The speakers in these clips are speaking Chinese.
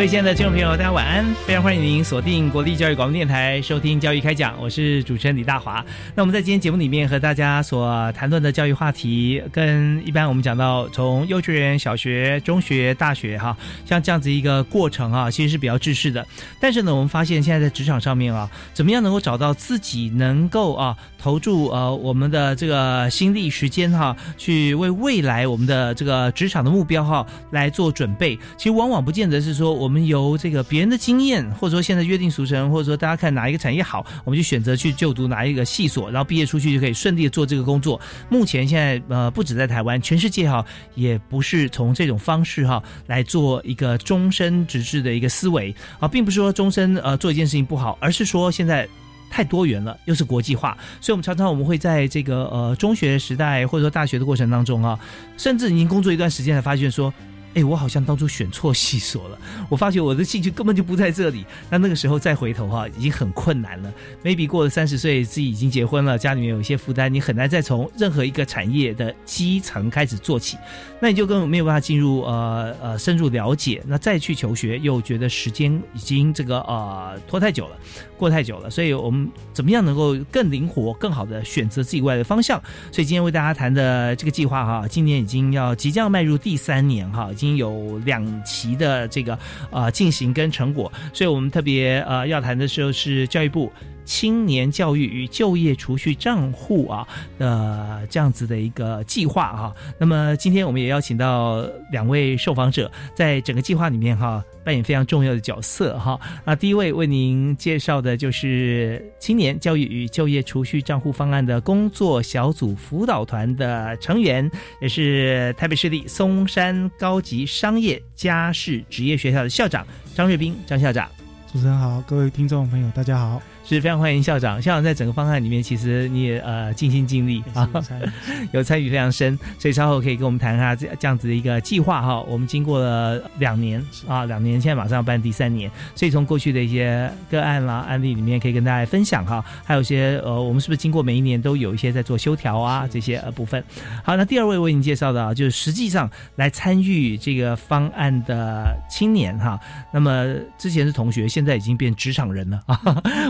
各位亲爱的听众朋友，大家晚安！非常欢迎您锁定国立教育广播电台收听《教育开讲》，我是主持人李大华。那我们在今天节目里面和大家所谈论的教育话题，跟一般我们讲到从幼稚园、小学、中学、大学，哈，像这样子一个过程啊，其实是比较制式的。但是呢，我们发现现在在职场上面啊，怎么样能够找到自己能够啊投注呃我们的这个心力时间哈，去为未来我们的这个职场的目标哈来做准备。其实往往不见得是说我。我们由这个别人的经验，或者说现在约定俗成，或者说大家看哪一个产业好，我们就选择去就读哪一个系所，然后毕业出去就可以顺利的做这个工作。目前现在呃，不止在台湾，全世界哈，也不是从这种方式哈来做一个终身直至的一个思维啊，并不是说终身呃做一件事情不好，而是说现在太多元了，又是国际化，所以我们常常我们会在这个呃中学时代或者说大学的过程当中啊，甚至已经工作一段时间才发现说。哎，我好像当初选错系所了。我发觉我的兴趣根本就不在这里。那那个时候再回头哈，已经很困难了。maybe 过了三十岁，自己已经结婚了，家里面有一些负担，你很难再从任何一个产业的基层开始做起。那你就根本没有办法进入呃呃深入了解。那再去求学，又觉得时间已经这个呃拖太久了，过太久了。所以我们怎么样能够更灵活、更好的选择自己未来的方向？所以今天为大家谈的这个计划哈，今年已经要即将迈入第三年哈。已已经有两期的这个呃进行跟成果，所以我们特别呃要谈的时候是教育部青年教育与就业储蓄账户啊的这样子的一个计划哈。那么今天我们也邀请到两位受访者，在整个计划里面哈扮演非常重要的角色哈。那第一位为您介绍的就是青年教育与就业储蓄账户方案的工作小组辅导团的成员，也是台北市立松山高级。商业家事职业学校的校长张瑞斌张校长，主持人好，各位听众朋友大家好。是非常欢迎校长，校长在整个方案里面，其实你也呃尽心尽力啊，有参与非常深，所以稍后可以跟我们谈一下这这样子的一个计划哈。我们经过了两年啊，两年，现在马上要办第三年，所以从过去的一些个案啦、案例里面，可以跟大家分享哈。还有一些呃，我们是不是经过每一年都有一些在做修条啊这些呃部分？好，那第二位为您介绍的啊，就是实际上来参与这个方案的青年哈。那么之前是同学，现在已经变职场人了啊，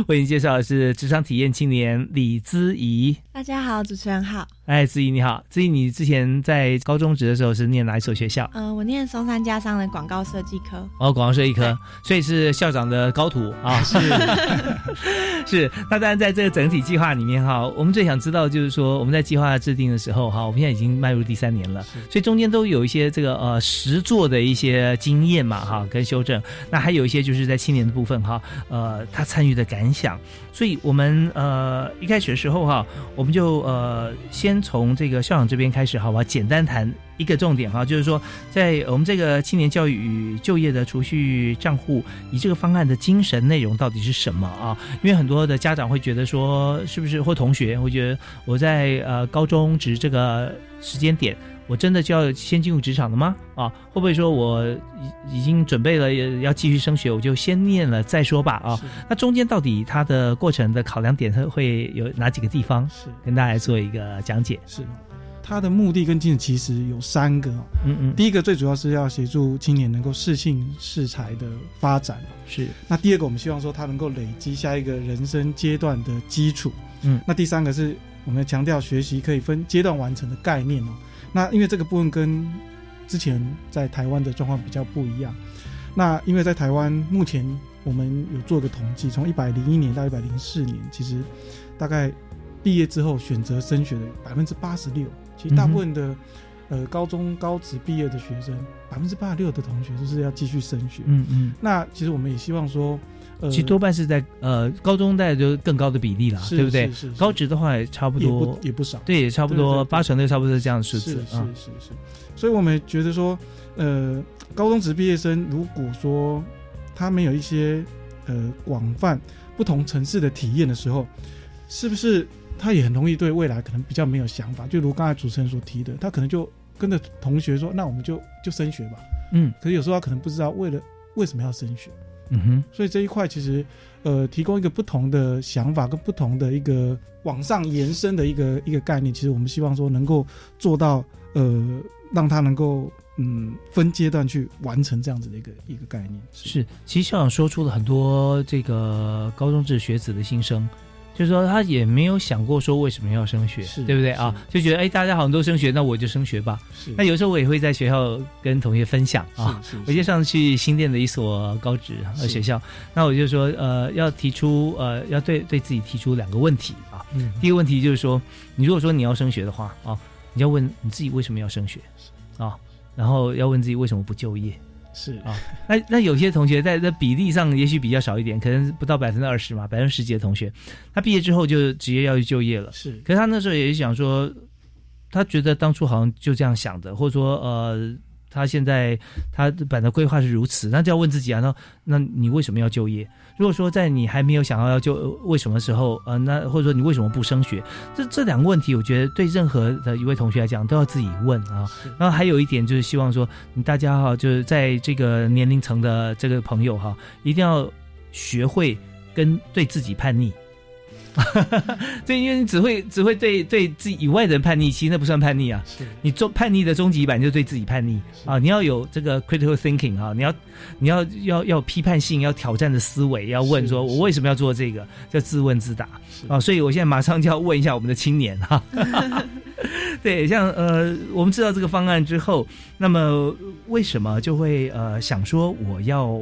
为您。介绍的是职场体验青年李姿怡。大家好，主持人好。哎，姿怡你好，姿怡，你之前在高中职的时候是念哪一所学校？嗯，我念松山家商的广告设计科。哦，广告设计科，所以是校长的高徒啊。是 是。那当然，在这个整体计划里面哈，我们最想知道就是说，我们在计划制定的时候哈，我们现在已经迈入第三年了，所以中间都有一些这个呃实做的一些经验嘛哈，跟修正。那还有一些就是在青年的部分哈，呃，他参与的感想。所以我们呃一开始的时候哈，我们就呃先从这个校长这边开始，好吧？简单谈一个重点哈，就是说在我们这个青年教育与就业的储蓄账户，以这个方案的精神内容到底是什么啊？因为很多的家长会觉得说，是不是或同学会觉得我在呃高中职这个时间点。我真的就要先进入职场了吗？啊，会不会说我已已经准备了要继续升学，我就先念了再说吧？啊，那中间到底它的过程的考量点它会有哪几个地方？是跟大家做一个讲解。是，它的目的跟精神其实有三个。嗯嗯，第一个最主要是要协助青年能够适性适才的发展。是，那第二个我们希望说他能够累积下一个人生阶段的基础。嗯，那第三个是我们强调学习可以分阶段完成的概念哦。那因为这个部分跟之前在台湾的状况比较不一样。那因为在台湾目前我们有做个统计，从一百零一年到一百零四年，其实大概毕业之后选择升学的百分之八十六，其实大部分的呃高中高职毕业的学生，百分之八十六的同学就是要继续升学。嗯嗯。那其实我们也希望说。其实多半是在呃高中带就更高的比例了，对不对？高职的话也差不多，也不少，对，也差不多八成，都差不多是这样的数字。是是是是，所以我们觉得说，呃，高中职毕业生如果说他没有一些呃广泛不同城市的体验的时候，是不是他也很容易对未来可能比较没有想法？就如刚才主持人所提的，他可能就跟着同学说，那我们就就升学吧。嗯，可是有时候他可能不知道为了为什么要升学。嗯哼，所以这一块其实，呃，提供一个不同的想法跟不同的一个往上延伸的一个一个概念，其实我们希望说能够做到，呃，让他能够嗯分阶段去完成这样子的一个一个概念。是，其实校长说出了很多这个高中制学子的心声。就是说，他也没有想过说为什么要升学，对不对啊？就觉得哎，大家好像都升学，那我就升学吧。那有时候我也会在学校跟同学分享啊。我就上次去新店的一所高职呃学校，那我就说呃，要提出呃，要对对自己提出两个问题啊。第一个问题就是说，你如果说你要升学的话啊，你要问你自己为什么要升学啊，然后要问自己为什么不就业。是啊，那那有些同学在在比例上也许比较少一点，可能不到百分之二十嘛，百分之十几的同学，他毕业之后就直接要去就业了。是，可是他那时候也想说，他觉得当初好像就这样想的，或者说呃。他现在他本来规划是如此，那就要问自己啊，那那你为什么要就业？如果说在你还没有想要要就为什么时候，呃，那或者说你为什么不升学？这这两个问题，我觉得对任何的一位同学来讲都要自己问啊。然后还有一点就是希望说，你大家哈，就是在这个年龄层的这个朋友哈，一定要学会跟对自己叛逆。对，因为你只会只会对对自己以外的人叛逆，其实那不算叛逆啊。你终叛逆的终极版就是对自己叛逆啊！你要有这个 critical thinking 啊，你要你要要要批判性、要挑战的思维，要问说我为什么要做这个，叫自问自答啊！所以我现在马上就要问一下我们的青年哈。对，像呃，我们知道这个方案之后，那么为什么就会呃想说我要？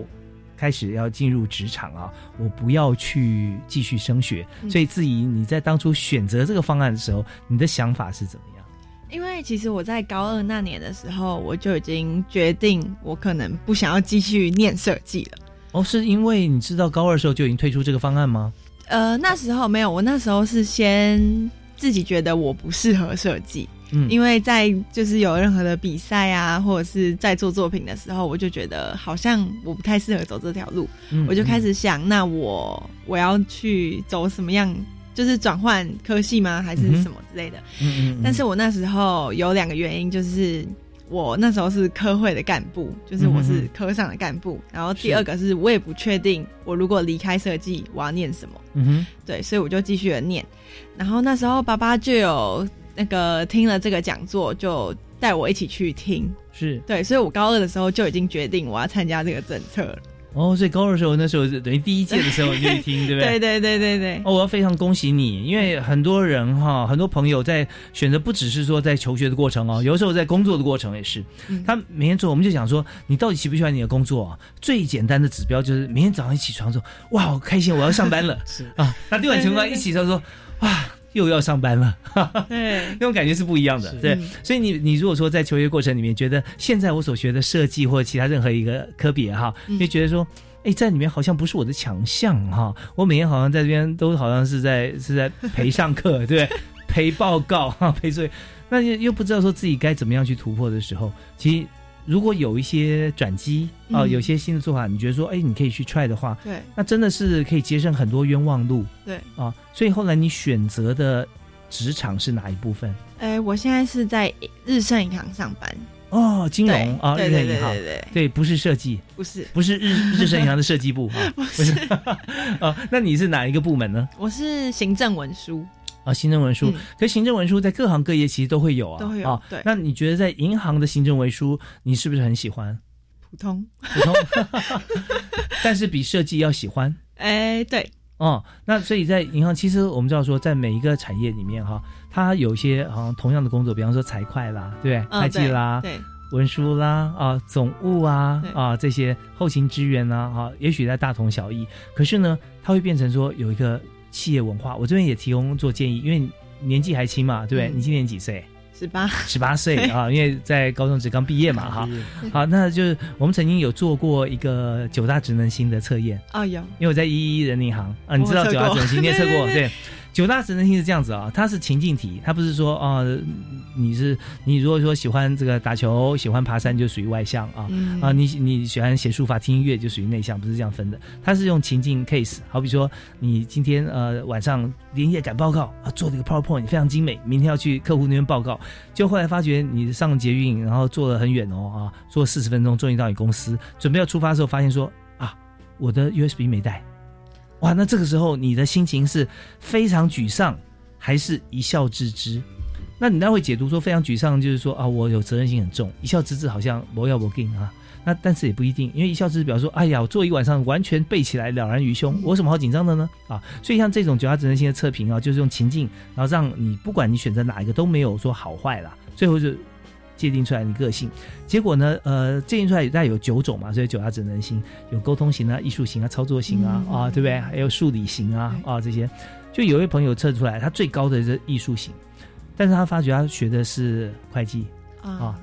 开始要进入职场啊，我不要去继续升学，所以质疑你在当初选择这个方案的时候，你的想法是怎么样？因为其实我在高二那年的时候，我就已经决定我可能不想要继续念设计了。哦，是因为你知道高二的时候就已经推出这个方案吗？呃，那时候没有，我那时候是先自己觉得我不适合设计。嗯，因为在就是有任何的比赛啊，或者是在做作品的时候，我就觉得好像我不太适合走这条路，我就开始想，那我我要去走什么样，就是转换科系吗，还是什么之类的？嗯嗯。但是我那时候有两个原因，就是我那时候是科会的干部，就是我是科上的干部，然后第二个是我也不确定，我如果离开设计，我要念什么？嗯哼。对，所以我就继续的念，然后那时候爸爸就有。那个听了这个讲座，就带我一起去听，是对，所以我高二的时候就已经决定我要参加这个政策了。哦，所以高二的时候，那时候等于第一届的时候你就听，对不对？对对对对对。哦，我要非常恭喜你，因为很多人哈，很多朋友在选择，不只是说在求学的过程哦，有时候在工作的过程也是。他每天做，我们就想说，你到底喜不喜欢你的工作？最简单的指标就是明天早上一起床说，哇，好开心，我要上班了。是啊，那第二情况一起床说，哇。又要上班了，对，那种感觉是不一样的，对。所以你你如果说在求学过程里面觉得现在我所学的设计或者其他任何一个科别哈，就觉得说，哎，在里面好像不是我的强项哈，我每天好像在这边都好像是在是在陪上课，对，陪报告哈，陪作业，那又又不知道说自己该怎么样去突破的时候，其实。如果有一些转机啊，有些新的做法，你觉得说，哎，你可以去 try 的话，对，那真的是可以节省很多冤枉路，对啊。所以后来你选择的职场是哪一部分？哎，我现在是在日盛银行上班哦，金融啊，日盛银行，对对对，不是设计，不是，不是日日盛银行的设计部啊，不是 啊。那你是哪一个部门呢？我是行政文书。啊，行政文书，可行政文书在各行各业其实都会有啊，都会有。对，那你觉得在银行的行政文书，你是不是很喜欢？普通，普通，但是比设计要喜欢。哎，对。哦，那所以在银行，其实我们知道说，在每一个产业里面哈，它有一些好像同样的工作，比方说财会啦，对不对？会计啦，对，文书啦啊，总务啊啊这些后勤支援啊，哈，也许在大同小异。可是呢，它会变成说有一个企业文化。我这边也提供做建议，因为年纪还轻嘛，对不对？你今年几岁？十八，十八岁 啊，因为在高中只刚毕业嘛，哈。好，那就是我们曾经有做过一个九大职能星的测验啊，有，因为我在一一人银行啊，你知道九大职能星，你也测过 对。九大职能性是这样子啊，它是情境题，它不是说啊，你是你如果说喜欢这个打球，喜欢爬山就属于外向啊啊，你你喜欢写书法、听音乐就属于内向，不是这样分的。它是用情境 case，好比说你今天呃晚上连夜赶报告啊，做了一个 PowerPoint 非常精美，明天要去客户那边报告，就后来发觉你上捷运，然后坐了很远哦啊，坐四十分钟终于到你公司，准备要出发的时候，发现说啊，我的 USB 没带。哇，那这个时候你的心情是非常沮丧，还是一笑置之？那你那会解读说非常沮丧，就是说啊，我有责任心很重；一笑置之，好像不要不给啊。那但是也不一定，因为一笑置之表示说，哎呀，我做一晚上完全背起来了然于胸，我有什么好紧张的呢？啊，所以像这种九大责任心的测评啊，就是用情境，然后让你不管你选择哪一个都没有说好坏啦，最后就。界定出来你个性，结果呢？呃，界定出来大概有九种嘛，所以九大职能型有沟通型啊、艺术型啊、操作型啊，啊，对不对？还有数理型啊，啊，这些。就有一位朋友测出来，他最高的是艺术型，但是他发觉他学的是会计啊，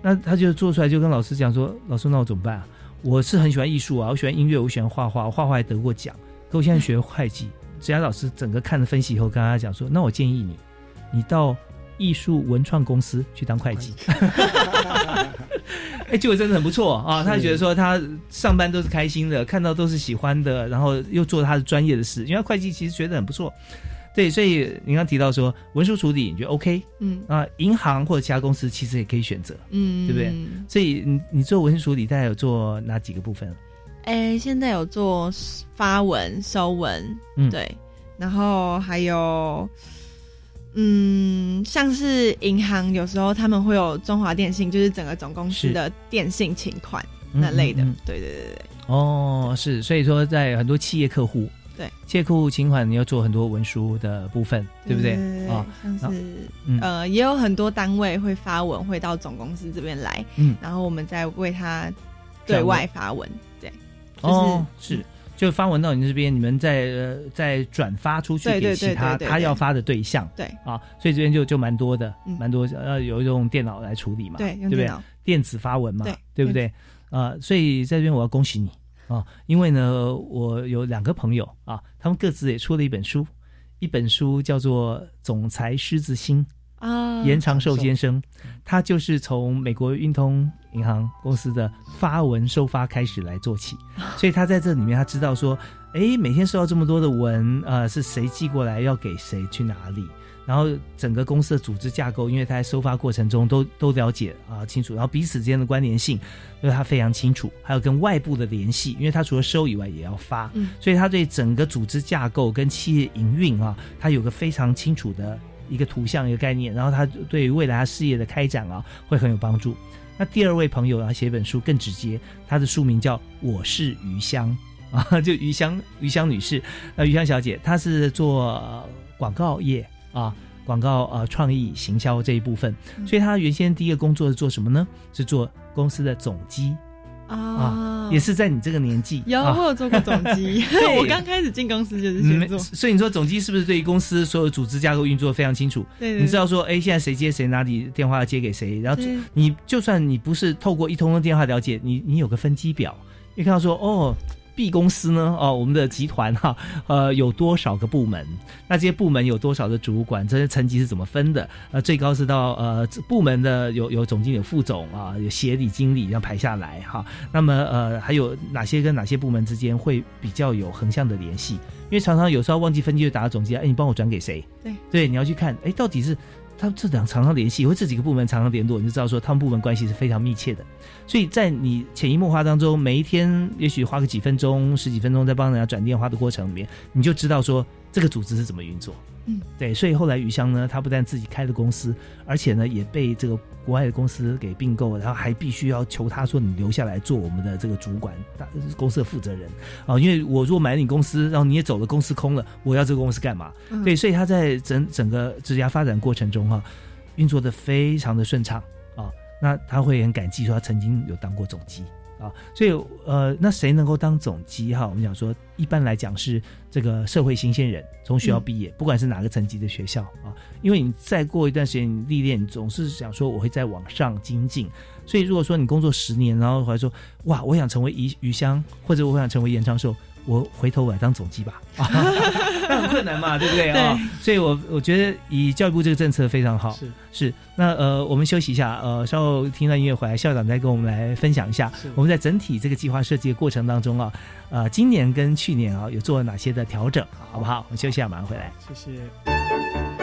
那他就做出来就跟老师讲说：“老师，那我怎么办啊？我是很喜欢艺术啊，我喜欢音乐，我喜欢画画，我画画还得过奖，可我现在学会计。” 职涯老师整个看了分析以后，跟他讲说：“那我建议你，你到。”艺术文创公司去当会计，哎，结果真的很不错啊！他觉得说他上班都是开心的，看到都是喜欢的，然后又做他的专业的事，因为会计其实觉得很不错。对，所以您刚提到说文书处理，你觉得 OK？嗯啊，银行或者其他公司其实也可以选择，嗯，对不对？所以你你做文书处理，大概有做哪几个部分？哎，现在有做发文、收文，嗯，对，然后还有。嗯，像是银行有时候他们会有中华电信，就是整个总公司的电信请款那类的，对对对对。哦，是，所以说在很多企业客户，对企业客户请款，你要做很多文书的部分，对不对？啊，像是呃，也有很多单位会发文会到总公司这边来，嗯，然后我们再为他对外发文，对，哦，是。就发文到你这边，你们再呃再转发出去给其他他要发的对象，对啊，所以这边就就蛮多的，蛮多要有用电脑来处理嘛，对，对不对？电子发文嘛，对不对？啊，所以在这边我要恭喜你啊，因为呢，我有两个朋友啊，他们各自也出了一本书，一本书叫做《总裁狮子心》。啊，严长寿先生，他就是从美国运通银行公司的发文收发开始来做起，所以他在这里面他知道说，哎，每天收到这么多的文，呃，是谁寄过来，要给谁去哪里，然后整个公司的组织架构，因为他在收发过程中都都了解啊清楚，然后彼此之间的关联性，因为他非常清楚，还有跟外部的联系，因为他除了收以外也要发，所以他对整个组织架构跟企业营运啊，他有个非常清楚的。一个图像，一个概念，然后他对于未来他事业的开展啊，会很有帮助。那第二位朋友啊，写一本书更直接，他的书名叫《我是余香》啊，就余香余香女士，那余香小姐，她是做广告业啊，广告呃创意行销这一部分，所以她原先第一个工作是做什么呢？是做公司的总机。啊，也是在你这个年纪，有我有做过总机 我刚开始进公司就是先做，所以你说总机是不是对于公司所有组织架构运作非常清楚？对，你知道说，哎，现在谁接谁，哪里电话要接给谁，然后你就算你不是透过一通通电话了解，你你有个分机表，你看到说，哦。B 公司呢？哦，我们的集团哈，呃，有多少个部门？那这些部门有多少的主管？这些层级是怎么分的？呃，最高是到呃部门的有有总经理、副总啊，有协理、经理，要排下来哈。那么呃，还有哪些跟哪些部门之间会比较有横向的联系？因为常常有时候忘记分机就打到总机，哎，你帮我转给谁？对对，你要去看，哎，到底是。他们这两常常联系，或这几个部门常常联络，你就知道说他们部门关系是非常密切的。所以在你潜移默化当中，每一天也许花个几分钟、十几分钟在帮人家转电话的过程里面，你就知道说这个组织是怎么运作。对，所以后来余香呢，他不但自己开了公司，而且呢也被这个国外的公司给并购，然后还必须要求他说你留下来做我们的这个主管、大公司的负责人啊，因为我如果买你公司，然后你也走了，公司空了，我要这个公司干嘛？对，所以他在整整个职涯发展过程中哈，运作的非常的顺畅啊。那他会很感激说他曾经有当过总机。啊，所以呃，那谁能够当总机哈？我们讲说，一般来讲是这个社会新鲜人，从学校毕业，不管是哪个层级的学校啊，因为你再过一段时间历练，总是想说我会再往上精进。所以如果说你工作十年，然后回来说哇，我想成为余余香，或者我想成为严长寿。我回头我来当总机吧，那很困难嘛，对不对啊？所以，我我觉得以教育部这个政策非常好。是是，那呃，我们休息一下，呃，稍后听到音乐回来，校长再跟我们来分享一下，我们在整体这个计划设计的过程当中啊，呃，今年跟去年啊有做了哪些的调整，好不好？我们休息一下，马上回来。谢谢。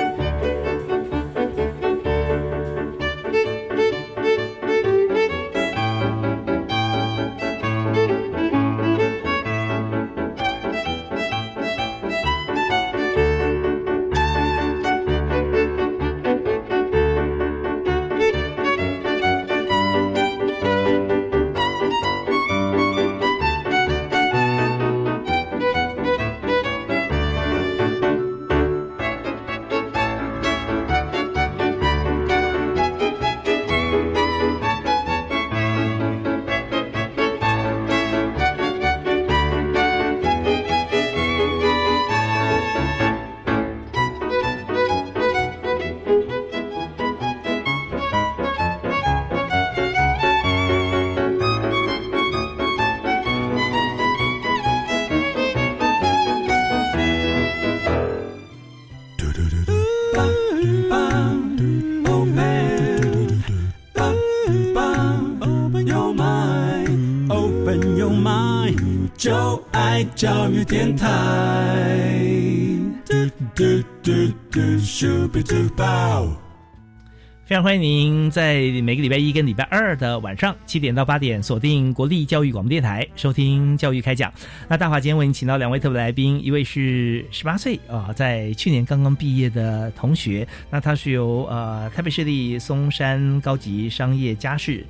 欢迎您在每个礼拜一跟礼拜二的晚上七点到八点锁定国立教育广播电台收听教育开讲。那大华今天为您请到两位特别来宾，一位是十八岁啊，在去年刚刚毕业的同学，那他是由呃台北市立松山高级商业家事。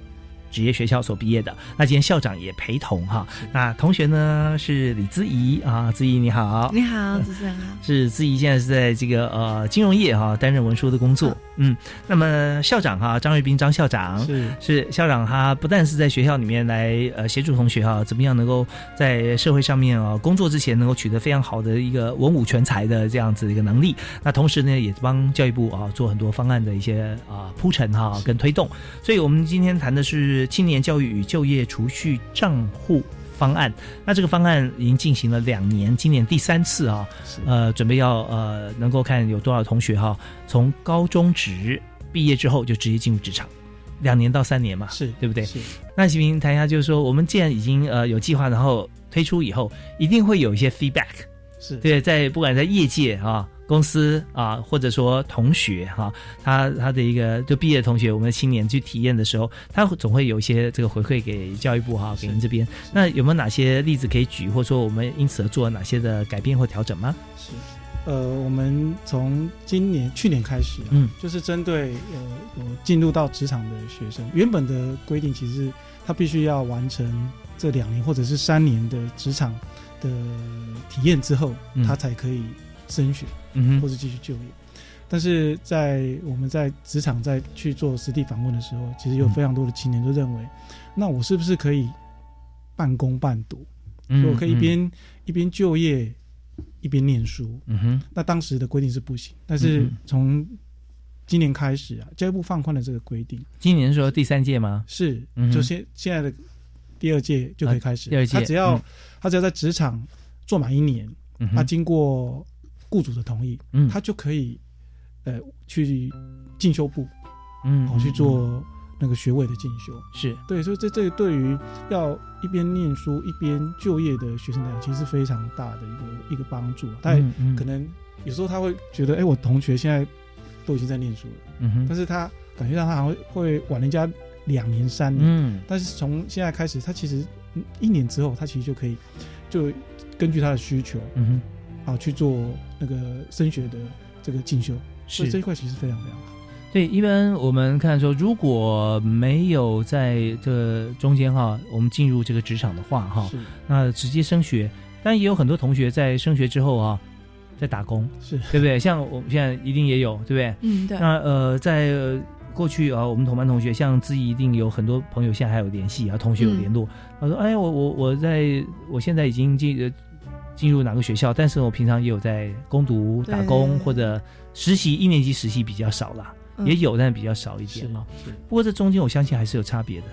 职业学校所毕业的，那今天校长也陪同哈。那同学呢是李姿怡啊，姿怡你好，你好，主持人好。是姿怡现在是在这个呃金融业哈担任文书的工作，嗯。那么校长哈张瑞斌张校长是是校长，他不但是在学校里面来呃协助同学哈，怎么样能够在社会上面啊工作之前能够取得非常好的一个文武全才的这样子的一个能力。那同时呢也帮教育部啊做很多方案的一些啊铺陈哈跟推动。所以我们今天谈的是。青年教育与就业储蓄账户方案，那这个方案已经进行了两年，今年第三次啊，呃，准备要呃，能够看有多少同学哈，从高中职毕业之后就直接进入职场，两年到三年嘛，是对不对？是。那行平谈一下，就是说，我们既然已经呃有计划，然后推出以后，一定会有一些 feedback，是对，在不管在业界啊。公司啊，或者说同学哈，他他的一个就毕业同学，我们的青年去体验的时候，他总会有一些这个回馈给教育部哈，给您这边。那有没有哪些例子可以举，或者说我们因此而做了哪些的改变或调整吗？是，呃，我们从今年去年开始，嗯，就是针对呃进入到职场的学生，原本的规定其实他必须要完成这两年或者是三年的职场的体验之后，他才可以升学。嗯，或是继续就业，但是在我们在职场在去做实地访问的时候，其实有非常多的青年都认为，那我是不是可以半工半读？嗯，我可以一边一边就业一边念书。嗯哼，那当时的规定是不行，但是从今年开始啊，教育部放宽了这个规定。今年说第三届吗？是，就现现在的第二届就可以开始。第二届，他只要他只要在职场做满一年，他经过。雇主的同意，嗯，他就可以，呃，去进修部，嗯，好去做那个学位的进修，是。对，所以这这对于要一边念书一边就业的学生来讲，其实是非常大的一个一个帮助。他可能有时候他会觉得，哎，我同学现在都已经在念书了，嗯哼，但是他感觉到他好像会晚人家两年三年，嗯，但是从现在开始，他其实一年之后，他其实就可以就根据他的需求，嗯哼。啊，去做那个升学的这个进修，所以这一块其实非常非常好。对，一般我们看说，如果没有在这中间哈，我们进入这个职场的话哈，那直接升学，但也有很多同学在升学之后啊，在打工，是对不对？像我们现在一定也有，对不对？嗯，对。那呃，在过去啊，我们同班同学，像自己一定有很多朋友，现在还有联系啊，同学有联络。他说：“哎，我我我在我现在已经进进入哪个学校，但是我平常也有在攻读打工或者实习，一年级实习比较少啦，也有，但是比较少一点啊。不过这中间我相信还是有差别的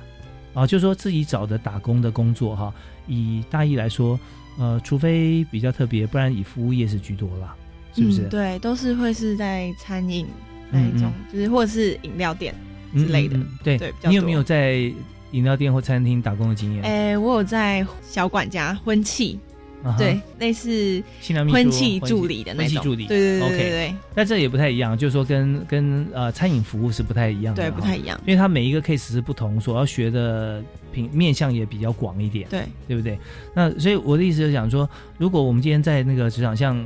啊，就是说自己找的打工的工作哈，以大一来说，呃，除非比较特别，不然以服务业是居多啦，是不是？对，都是会是在餐饮。那一种就是或者是饮料店之类的，对对。你有没有在饮料店或餐厅打工的经验？哎，我有在小管家婚庆，对，类似婚庆助理的那种助理，对对对对对。但这也不太一样，就是说跟跟呃餐饮服务是不太一样的，对，不太一样，因为它每一个 case 是不同，所要学的品面向也比较广一点，对，对不对？那所以我的意思就是讲说，如果我们今天在那个职场像。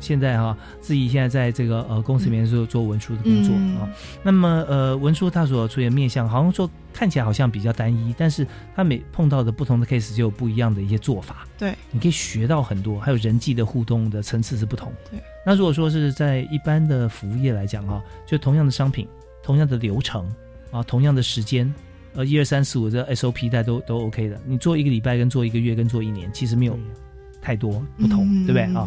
现在哈，自己现在在这个呃公司里面做做文书的工作啊。那么呃，文书它所出现面向，好像说看起来好像比较单一，但是它每碰到的不同的 case 就有不一样的一些做法。对，你可以学到很多，还有人际的互动的层次是不同。对，那如果说是在一般的服务业来讲哈，就同样的商品、同样的流程啊、同样的时间，呃，一二三四五这 SOP 带都都 OK 的。你做一个礼拜跟做一个月跟做一年，其实没有太多不同，对不对啊？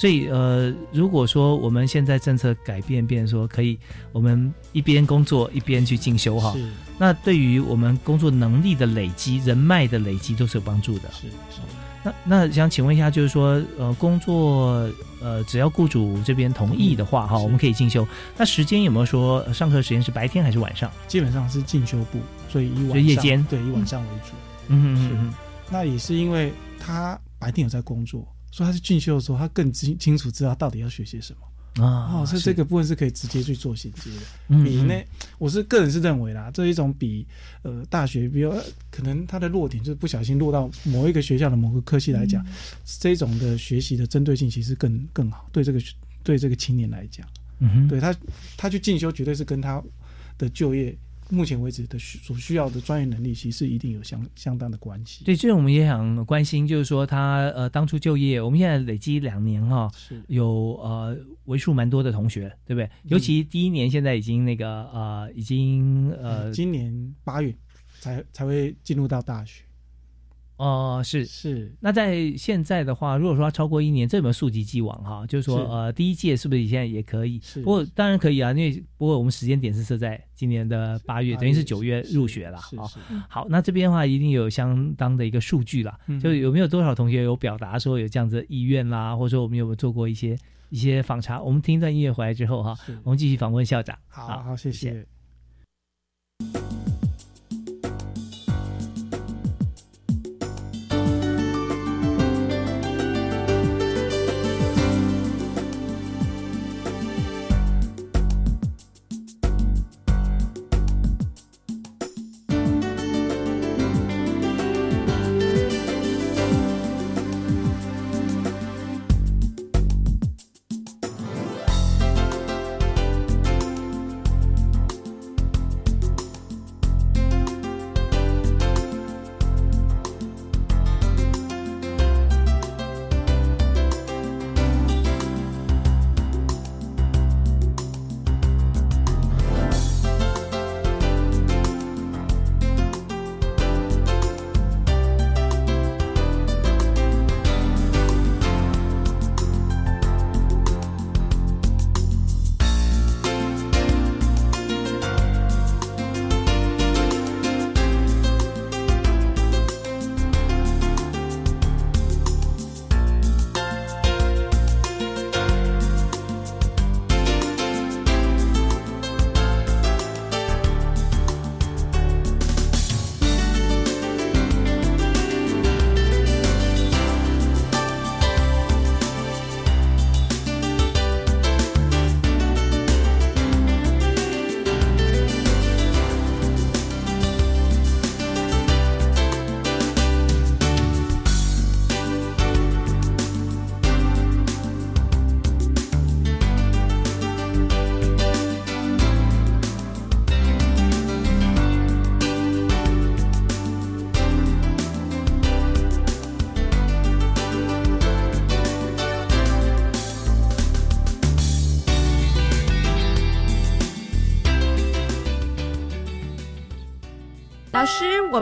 所以，呃，如果说我们现在政策改变，变说可以，我们一边工作一边去进修哈，那对于我们工作能力的累积、人脉的累积都是有帮助的。是是。那那想请问一下，就是说，呃，工作，呃，只要雇主这边同意的话，哈，我们可以进修。那时间有没有说上课时间是白天还是晚上？基本上是进修部，所以以晚上夜间对以晚上为主。嗯嗯嗯。那也是因为他白天有在工作。说他是进修的时候，他更清清楚知道到底要学些什么啊！哦，所以这个部分是可以直接去做衔接的。比那，我是个人是认为啦，这一种比呃大学，比如可能他的弱点就是不小心落到某一个学校的某个科系来讲，这种的学习的针对性其实更更好。对这个对这个青年来讲，嗯哼，对他他去进修绝对是跟他的就业。目前为止的需所需要的专业能力，其实一定有相相当的关系。对，这我们也想关心，就是说他呃当初就业，我们现在累积两年哈，有呃为数蛮多的同学，对不对？尤其第一年现在已经那个呃已经呃今年八月才才会进入到大学。哦，是是，那在现在的话，如果说超过一年，这有没有溯及既往哈？就是说，呃，第一届是不是现在也可以？不过当然可以啊，因为不过我们时间点是设在今年的八月，等于是九月入学了啊。好，那这边的话一定有相当的一个数据啦，就有没有多少同学有表达说有这样子意愿啦，或者说我们有没有做过一些一些访查？我们听一段音乐回来之后哈，我们继续访问校长。好好，谢谢。我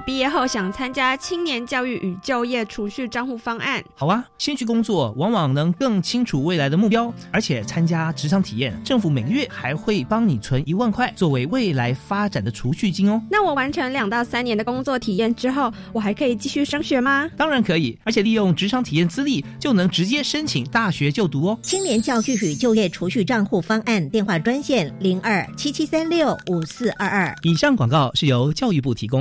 毕业后想参加青年教育与就业储蓄账户方案。好啊，先去工作，往往能更清楚未来的目标，而且参加职场体验，政府每个月还会帮你存一万块作为未来发展的储蓄金哦。那我完成两到三年的工作体验之后，我还可以继续升学吗？当然可以，而且利用职场体验资历就能直接申请大学就读哦。青年教育与就业储蓄账户方案电话专线零二七七三六五四二二。以上广告是由教育部提供。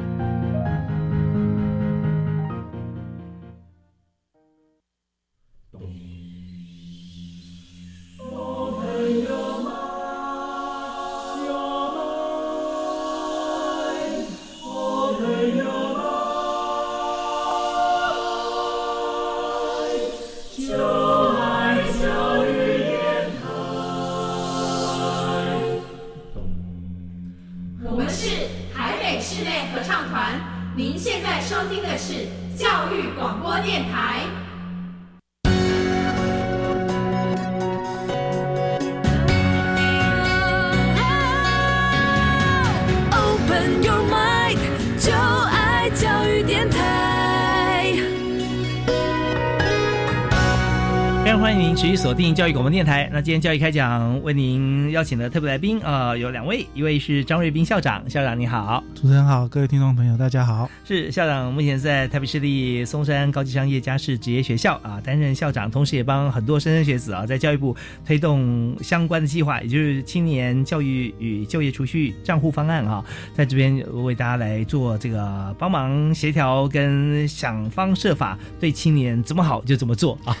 教育广播电台。那今天教育开讲为您邀请的特别来宾啊，有两位，一位是张瑞斌校长，校长你好，主持人好，各位听众朋友大家好。是校长目前在台北市立松山高级商业家事职业学校啊担任校长，同时也帮很多莘莘学子啊在教育部推动相关的计划，也就是青年教育与就业储蓄账户方案啊，在这边为大家来做这个帮忙协调跟想方设法对青年怎么好就怎么做啊。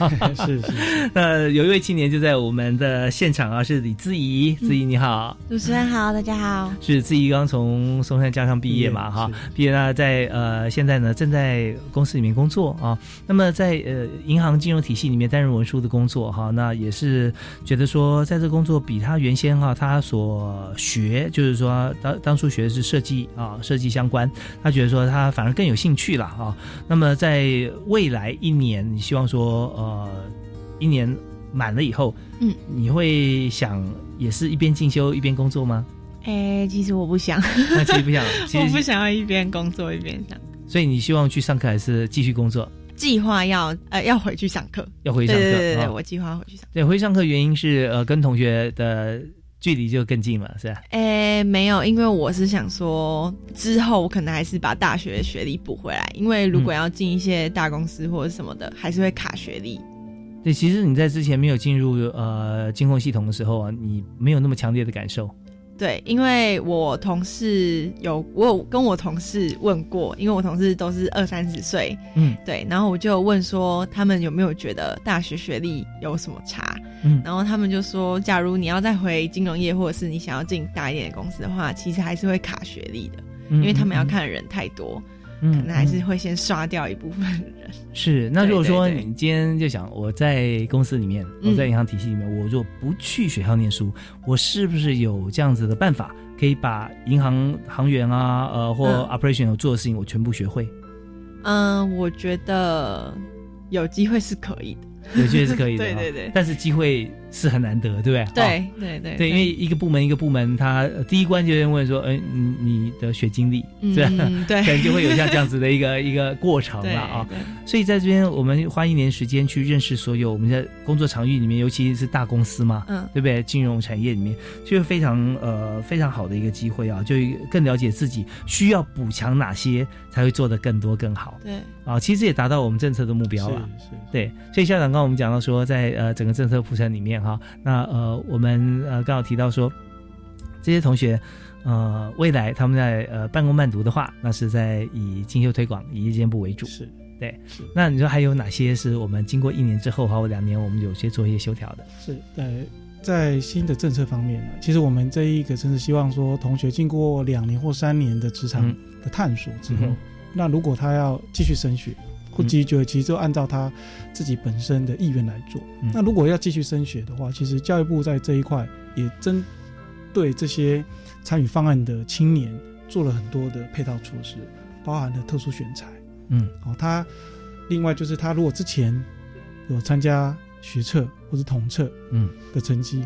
是 是，那有。有一位青年就在我们的现场啊，是李自怡，自怡你好，主持人好，大家好，是自怡刚从松山加上毕业嘛，哈，毕业呢在呃现在呢正在公司里面工作啊，那么在呃银行金融体系里面担任文书的工作哈，那也是觉得说在这工作比他原先哈他所学就是说当当初学的是设计啊设计相关，他觉得说他反而更有兴趣了啊，那么在未来一年，你希望说呃一年。满了以后，嗯，你会想也是一边进修一边工作吗？哎，其实我不想，那其实不想，我不想要一边工作一边上。所以你希望去上课还是继续工作？计划要呃要回去上课，要回去上课。对对对，我计划回去上。对，回去上课原因是呃跟同学的距离就更近了，是吧？哎，没有，因为我是想说之后我可能还是把大学学历补回来，因为如果要进一些大公司或者什么的，还是会卡学历。对，其实你在之前没有进入呃监控系统的时候啊，你没有那么强烈的感受。对，因为我同事有，我有跟我同事问过，因为我同事都是二三十岁，嗯，对，然后我就问说，他们有没有觉得大学学历有什么差？嗯，然后他们就说，假如你要再回金融业，或者是你想要进大一点的公司的话，其实还是会卡学历的，因为他们要看的人太多。可能还是会先刷掉一部分人。是，那如果说你今天就想我在公司里面，我在银行体系里面，我若不去学校念书，我是不是有这样子的办法，可以把银行行员啊，呃，或 operation 有做的事情，我全部学会？嗯，我觉得有机会是可以的，有机会是可以的。对对对，但是机会是很难得，对不对？对对对对，因为一个部门一个部门，他第一关就问说，哎，你你的学经历，对，对，可能就会有像这样子的一个 一个过程了啊。所以在这边，我们花一年时间去认识所有我们在工作场域里面，尤其是大公司嘛，嗯，对不对？金融产业里面，就是非常呃非常好的一个机会啊，就更了解自己需要补强哪些，才会做得更多更好。对啊，其实也达到我们政策的目标了。是，对。所以校长刚刚我们讲到说，在呃整个政策铺陈里面哈，那呃我们呃刚好提到说，这些同学呃未来他们在呃半工半读的话，那是在以进修推广、以夜间部为主。是。对，那你说还有哪些是我们经过一年之后，或两年，我们有些做一些修调的？是，呃，在新的政策方面呢，其实我们这一个真是希望说，同学经过两年或三年的职场的探索之后，那如果他要继续升学，或继续就其实就按照他自己本身的意愿来做。那如果要继续升学的话，其实教育部在这一块也针对这些参与方案的青年做了很多的配套措施，包含了特殊选材。嗯，哦，他另外就是他如果之前有参加学测或者统测，嗯的成绩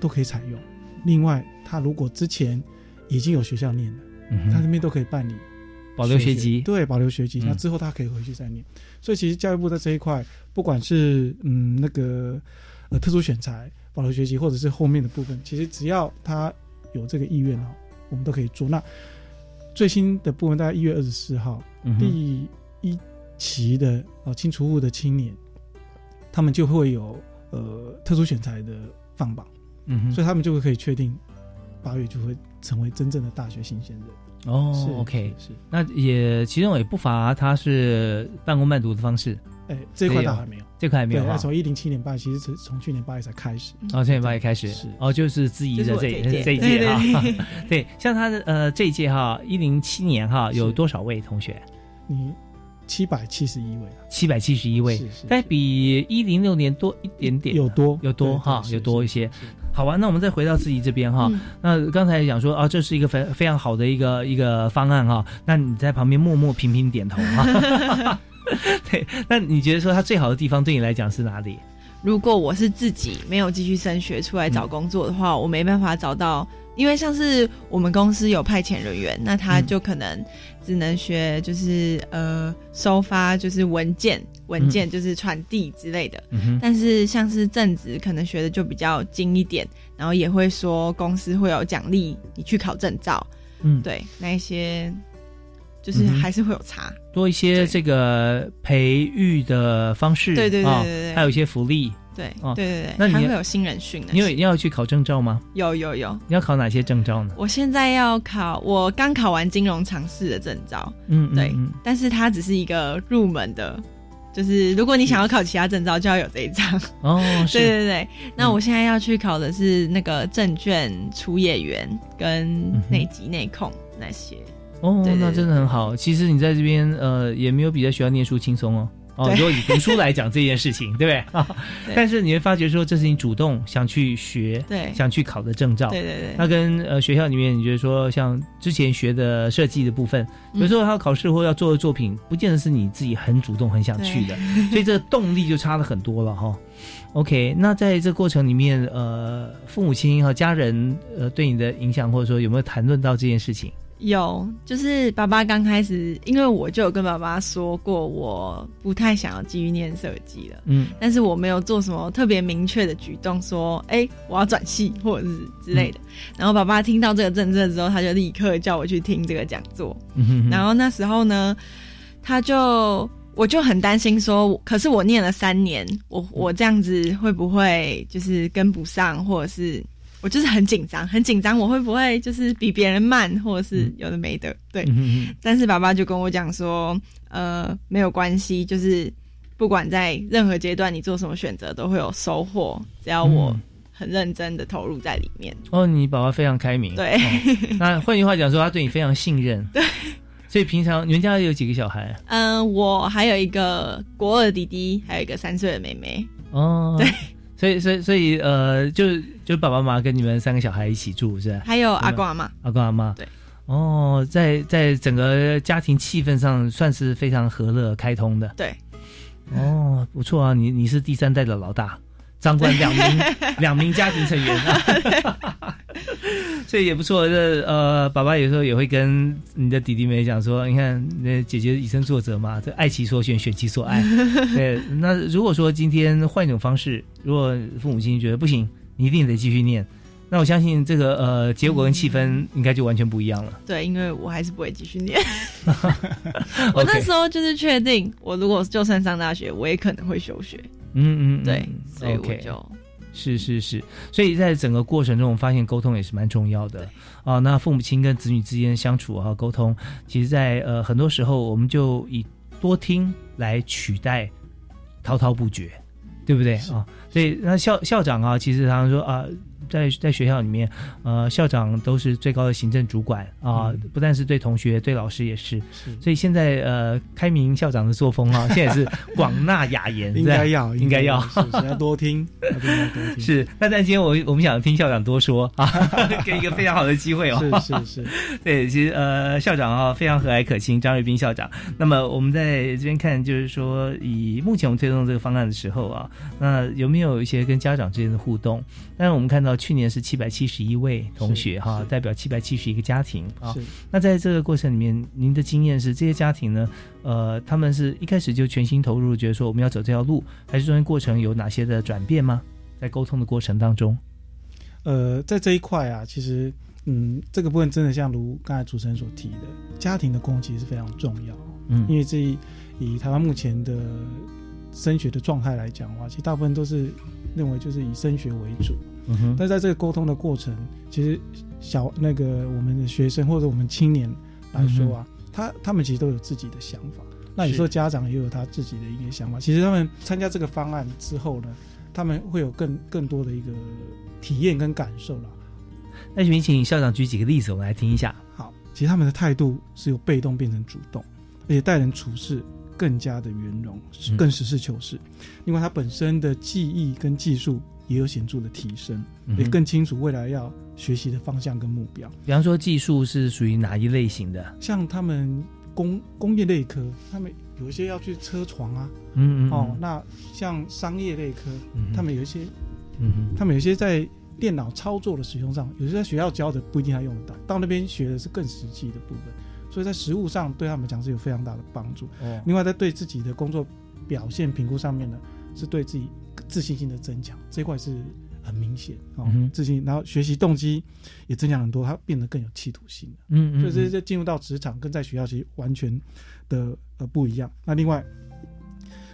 都可以采用。另外，他如果之前已经有学校念了，嗯，他那边都可以办理保留学籍，对，保留学籍。那之后他可以回去再念。所以，其实教育部在这一块，不管是嗯那个呃特殊选材保留学籍，或者是后面的部分，其实只要他有这个意愿哦，我们都可以做。那最新的部分大概一月二十四号第。一期的啊，清除户的青年，他们就会有呃特殊选材的放榜，嗯，所以他们就会可以确定八月就会成为真正的大学新鲜人。哦，OK，是，那也其中也不乏他是半工半读的方式。哎，这块倒还没有，这块还没有。那从一零七年八，其实从从去年八月才开始。哦，去年八月开始是哦，就是质疑的这这一届哈。对，像他的呃这一届哈，一零七年哈有多少位同学？你。七百七十一位，七百七十一位，但比一零六年多一点点，有多有多哈，有多一些。好吧，那我们再回到自己这边哈。那刚才讲说啊，这是一个非非常好的一个一个方案哈。那你在旁边默默频频点头哈。对，那你觉得说它最好的地方对你来讲是哪里？如果我是自己没有继续升学出来找工作的话，我没办法找到。因为像是我们公司有派遣人员，那他就可能只能学就是呃收发就是文件文件就是传递之类的，但是像是正职可能学的就比较精一点，然后也会说公司会有奖励你去考证照，嗯，对，那一些就是还是会有差，多一些这个培育的方式，对对对对对，还有一些福利。对，对对对，那还会有新人训的。你有要去考证照吗？有有有。你要考哪些证照呢？我现在要考，我刚考完金融尝试的证照。嗯，对。但是它只是一个入门的，就是如果你想要考其他证照，就要有这一张。哦，对对对。那我现在要去考的是那个证券出业员跟内级内控那些。哦，那真的很好。其实你在这边呃，也没有比在学校念书轻松哦。哦，如果以读书来讲这件事情，对不对？但是你会发觉说，这是你主动想去学，对，想去考的证照。对对对。那跟呃学校里面，你觉得说像之前学的设计的部分，有时候他要考试或要做的作品，不见得是你自己很主动很想去的，所以这个动力就差了很多了哈。OK，那在这过程里面，呃，父母亲和家人呃对你的影响，或者说有没有谈论到这件事情？有，就是爸爸刚开始，因为我就有跟爸爸说过，我不太想要继续念设计了，嗯，但是我没有做什么特别明确的举动，说，哎，我要转系或者是之类的。然后爸爸听到这个政策之后，他就立刻叫我去听这个讲座。然后那时候呢，他就我就很担心说，可是我念了三年，我我这样子会不会就是跟不上，或者是？我就是很紧张，很紧张，我会不会就是比别人慢，或者是有的没的？对。但是爸爸就跟我讲说，呃，没有关系，就是不管在任何阶段你做什么选择都会有收获，只要我很认真的投入在里面。哦，你爸爸非常开明。对。那换句话讲说，他对你非常信任。对。所以平常你们家有几个小孩？嗯，我还有一个国二弟弟，还有一个三岁的妹妹。哦。对。所以，所以，所以，呃，就就爸爸妈妈跟你们三个小孩一起住，是吧？还有阿公阿妈，阿公阿妈。对，哦，在在整个家庭气氛上算是非常和乐、开通的。对，哦，不错啊，你你是第三代的老大，掌管两名 两名家庭成员啊，所以也不错。这呃，爸爸有时候也会跟你的弟弟妹讲说：“你看，那姐姐以身作则嘛，这爱其所选，选其所爱。对，那如果说今天换一种方式，如果父母亲觉得不行，你一定得继续念，那我相信这个呃结果跟气氛应该就完全不一样了。对，因为我还是不会继续念。我那时候就是确定，我如果就算上大学，我也可能会休学。嗯嗯，对，所以我就是是是，所以在整个过程中，我发现沟通也是蛮重要的啊。那父母亲跟子女之间相处啊，沟通，其实，在呃很多时候，我们就以多听来取代滔滔不绝，对不对啊？所以那校校长啊，其实常常说啊。在在学校里面，呃，校长都是最高的行政主管啊，不但是对同学，对老师也是。所以现在呃，开明校长的作风啊，现在是 广纳雅言，应该要，应该要，要多听，要多听。是，那但今天我我们想听校长多说啊，给一个非常好的机会哦。是是是，对，其实呃，校长啊非常和蔼可亲，张瑞斌校长。那么我们在这边看，就是说以目前我们推动这个方案的时候啊，那有没有一些跟家长之间的互动？但是我们看到。去年是七百七十一位同学哈，代表七百七十一个家庭啊。那在这个过程里面，您的经验是这些家庭呢？呃，他们是一开始就全心投入，觉得说我们要走这条路，还是中间过程有哪些的转变吗？在沟通的过程当中，呃，在这一块啊，其实嗯，这个部分真的像如刚才主持人所提的，家庭的功其实是非常重要。嗯，因为这以台湾目前的升学的状态来讲的话，其实大部分都是认为就是以升学为主。嗯哼，但在这个沟通的过程，其实小那个我们的学生或者我们青年来说啊，他他们其实都有自己的想法。那有时候家长也有他自己的一个想法。其实他们参加这个方案之后呢，他们会有更更多的一个体验跟感受了。那请请校长举几个例子，我们来听一下。好，其实他们的态度是由被动变成主动，而且待人处事更加的圆融，更实事求是。另外，他本身的技艺跟技术。也有显著的提升，也更清楚未来要学习的方向跟目标。比方说，技术是属于哪一类型的？像他们工工业类科，他们有一些要去车床啊，嗯嗯，哦，那像商业类科，他们有一些，嗯他们有一些在电脑操作的使用上，有些在学校教的不一定还用得到，到那边学的是更实际的部分，所以在实物上对他们讲是有非常大的帮助。哦，另外在对自己的工作表现评估上面呢，是对自己。自信心的增强这块是很明显哦，自信，然后学习动机也增强很多，他变得更有企图心了。嗯嗯，所以这这进入到职场跟在学校其实完全的呃不一样。那另外，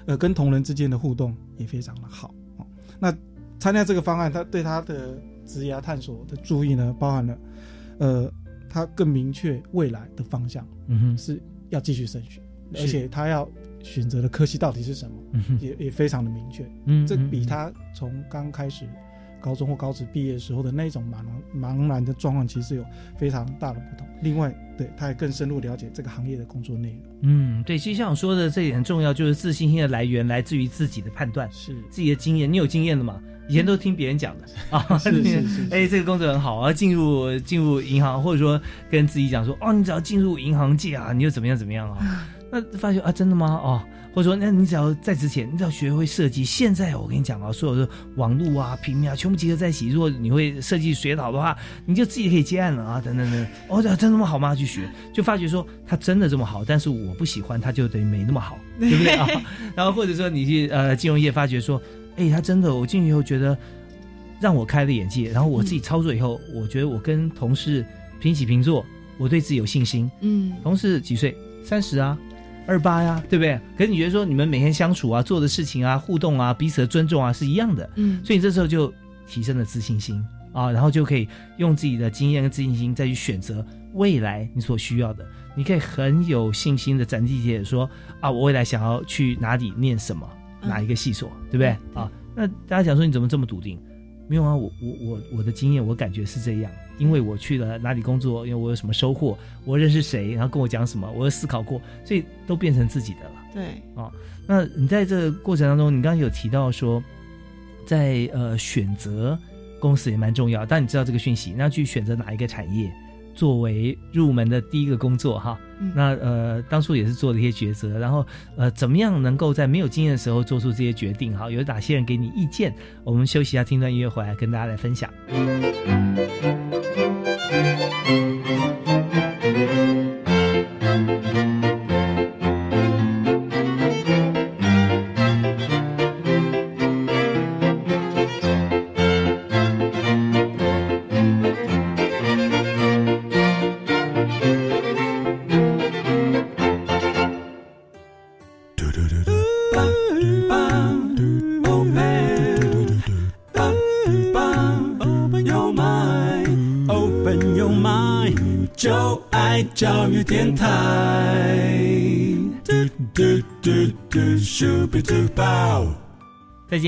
呃，跟同仁之间的互动也非常的好。那参加这个方案，他对他的职涯探索的注意呢，包含了呃，他更明确未来的方向，嗯哼，是要继续升学，而且他要。选择的科系到底是什么，也也非常的明确。嗯，这比他从刚开始高中或高职毕业时候的那种茫然茫然的状况，其实有非常大的不同。另外，对他也更深入了解这个行业的工作内容。嗯，对，其实像我说的这点很重要，就是自信心的来源来自于自己的判断，是自己的经验。你有经验的嘛？以前都听别人讲的 啊。是是是。哎，这个工作很好啊，进入进入银行，或者说跟自己讲说，哦，你只要进入银行界啊，你就怎么样怎么样啊。那发觉啊，真的吗？哦，或者说，那你只要在之前，你只要学会设计。现在我跟你讲啊，所有的网络啊、平面啊，全部集合在一起。如果你会设计学好的话，你就自己可以接案了啊，等等等。哦，真的那么好吗？去学，就发觉说他真的这么好，但是我不喜欢，他就等于没那么好，对不对啊？然后或者说你去呃金融业发觉说，哎，他真的，我进去以后觉得让我开了眼界。然后我自己操作以后，我觉得我跟同事平起平坐，我对自己有信心。嗯，同事几岁？三十啊。二八呀，对不对？可是你觉得说你们每天相处啊，做的事情啊，互动啊，彼此的尊重啊，是一样的。嗯，所以你这时候就提升了自信心啊，然后就可以用自己的经验跟自信心再去选择未来你所需要的。你可以很有信心的斩地铁说啊，我未来想要去哪里念什么，哪一个系所，对不对？啊，那大家讲说你怎么这么笃定？没有啊，我我我我的经验，我感觉是这样。因为我去了哪里工作，因为我有什么收获，我认识谁，然后跟我讲什么，我有思考过，所以都变成自己的了。对，啊，那你在这个过程当中，你刚刚有提到说，在呃选择公司也蛮重要。但你知道这个讯息，那去选择哪一个产业，作为入门的第一个工作哈。那呃，当初也是做了一些抉择，然后呃，怎么样能够在没有经验的时候做出这些决定哈？有哪些人给你意见？我们休息一下，听段音乐回来跟大家来分享。教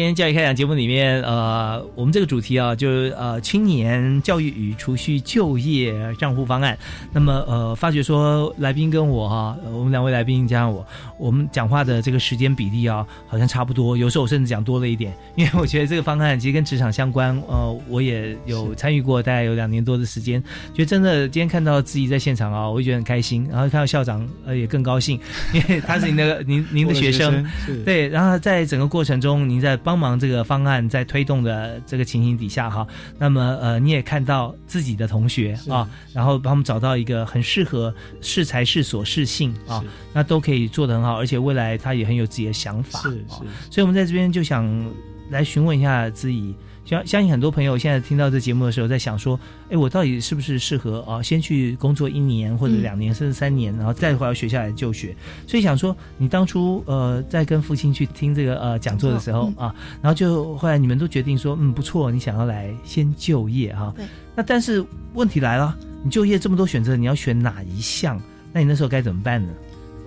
今天教育开讲节目里面，呃，我们这个主题啊，就是呃青年教育与储蓄就业账户方案。那么呃，发觉说来宾跟我哈，我们两位来宾加上我，我们讲话的这个时间比例啊，好像差不多。有时候我甚至讲多了一点，因为我觉得这个方案其实跟职场相关。呃，我也有参与过，大概有两年多的时间，觉得真的今天看到自己在现场啊，我会觉得很开心。然后看到校长呃也更高兴，因为他是您的您您的学生，对。然后在整个过程中，您在在帮忙这个方案在推动的这个情形底下哈，那么呃你也看到自己的同学啊，然后帮我们找到一个很适合适才适所适性啊，那都可以做得很好，而且未来他也很有自己的想法，是是，所以我们在这边就想来询问一下自己。相相信很多朋友现在听到这节目的时候，在想说：，哎，我到底是不是适合啊？先去工作一年或者两年，甚至三年，然后再回到学校来就学。所以想说，你当初呃，在跟父亲去听这个呃讲座的时候啊，然后就后来你们都决定说，嗯，不错，你想要来先就业哈。对。那但是问题来了，你就业这么多选择，你要选哪一项？那你那时候该怎么办呢？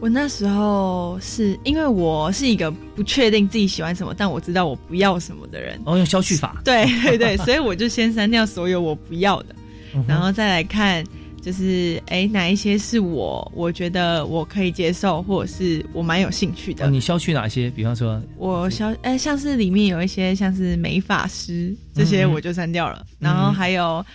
我那时候是因为我是一个不确定自己喜欢什么，但我知道我不要什么的人。哦，用消去法。对 对对，所以我就先删掉所有我不要的，然后再来看，就是哎哪一些是我我觉得我可以接受，或者是我蛮有兴趣的。你消去哪些？比方说，我消哎像是里面有一些像是美发师这些我就删掉了，然后还有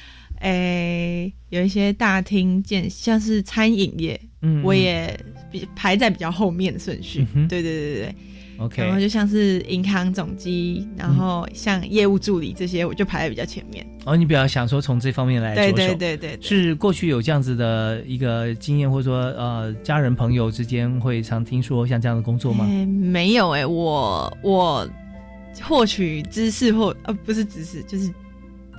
哎有一些大厅建像是餐饮业，嗯，我也。比排在比较后面的顺序，对对对对，OK。然后就像是银行总机，然后像业务助理这些，我就排在比较前面。哦，你比较想说从这方面来着手，对对对对，是过去有这样子的一个经验，或者说呃，家人朋友之间会常听说像这样的工作吗？没有哎，我我获取知识或呃不是知识，就是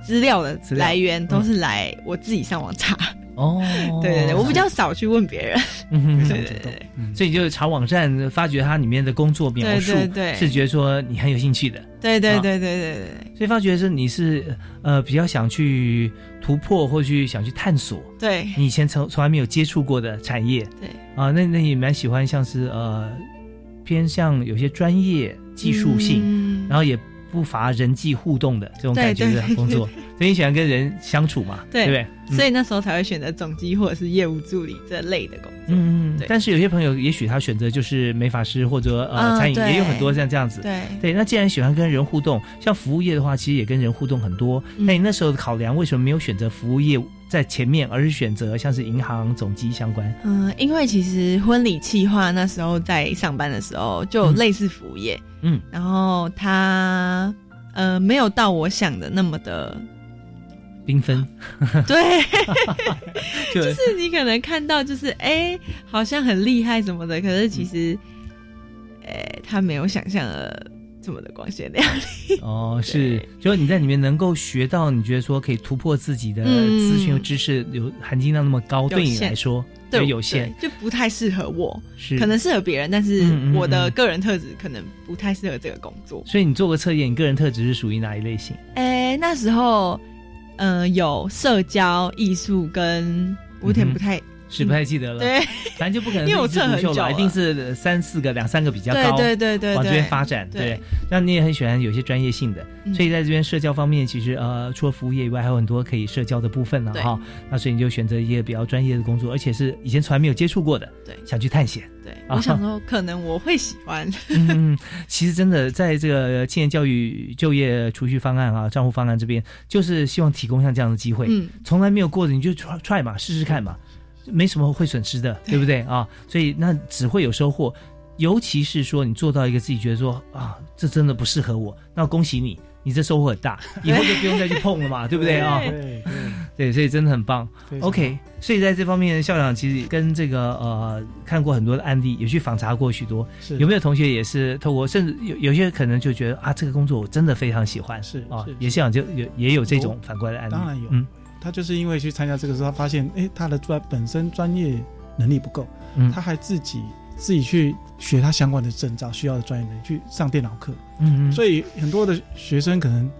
资料的来源都是来我自己上网查。哦，对对对，我比较少去问别人，对对对，所以就查网站，发觉它里面的工作描述，是觉得说你很有兴趣的，对对对对对对，所以发觉是你是呃比较想去突破或去想去探索，对。你以前从从来没有接触过的产业，对。啊，那那也蛮喜欢像是呃偏向有些专业技术性，然后也。不乏人际互动的这种感觉的工作，所以你喜欢跟人相处嘛？对不对？所以那时候才会选择总机或者是业务助理这类的工作。嗯，对。但是有些朋友也许他选择就是美发师或者呃餐饮，也有很多像这样子。对对。那既然喜欢跟人互动，像服务业的话，其实也跟人互动很多。那你那时候的考量为什么没有选择服务业在前面，而是选择像是银行总机相关？嗯，因为其实婚礼企划那时候在上班的时候就类似服务业。嗯，然后他呃没有到我想的那么的缤纷，对，就是你可能看到就是哎好像很厉害什么的，可是其实，哎他没有想象的。这么的光鲜亮丽。哦，是，就你在里面能够学到，你觉得说可以突破自己的资讯和知识，有含金量那么高，对你来说对有限，就不太适合我，是。可能适合别人，但是我的个人特质可能不太适合这个工作。所以你做个测验，你个人特质是属于哪一类型？哎，那时候，嗯，有社交、艺术跟有点不太是不太记得了。对，反正就不可能因为我测很久了，一定是三四个、两三个比较高，对对对，往这边发展。对，那你也很喜欢有些专业性的，所以在这边社交方面，其实呃，除了服务业以外，还有很多可以社交的部分呢。哈，那所以你就选择一些比较专业的工作，而且是以前从来没有接触过的，对，想去探险。对，我想说可能我会喜欢。嗯，其实真的在这个青年教育就业储蓄方案啊、账户方案这边，就是希望提供像这样的机会。嗯，从来没有过的，你就 try 嘛，试试看嘛，没什么会损失的，对不对啊？所以那只会有收获。尤其是说你做到一个自己觉得说啊，这真的不适合我，那恭喜你。你这收获很大，以后就不用再去碰了嘛，对不对啊？对对，所以真的很棒。OK，所以在这方面，校长其实跟这个呃看过很多的案例，也去访查过许多。有没有同学也是透过，甚至有有些可能就觉得啊，这个工作我真的非常喜欢。是啊，也校长就有也有这种反过来的案例。当然有，嗯，他就是因为去参加这个时候，他发现哎，他的专本身专业能力不够，嗯，他还自己。自己去学他相关的证照需要的专业能力，去上电脑课。嗯嗯。所以很多的学生可能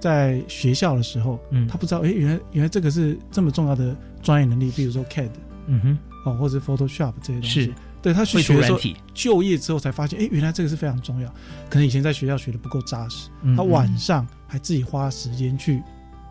在学校的时候，嗯，他不知道，哎，原来原来这个是这么重要的专业能力，比如说 CAD，嗯哼，哦，或者 Photoshop 这些东西。是。对他去学的时候，就业之后才发现，哎，原来这个是非常重要。可能以前在学校学的不够扎实，他晚上还自己花时间去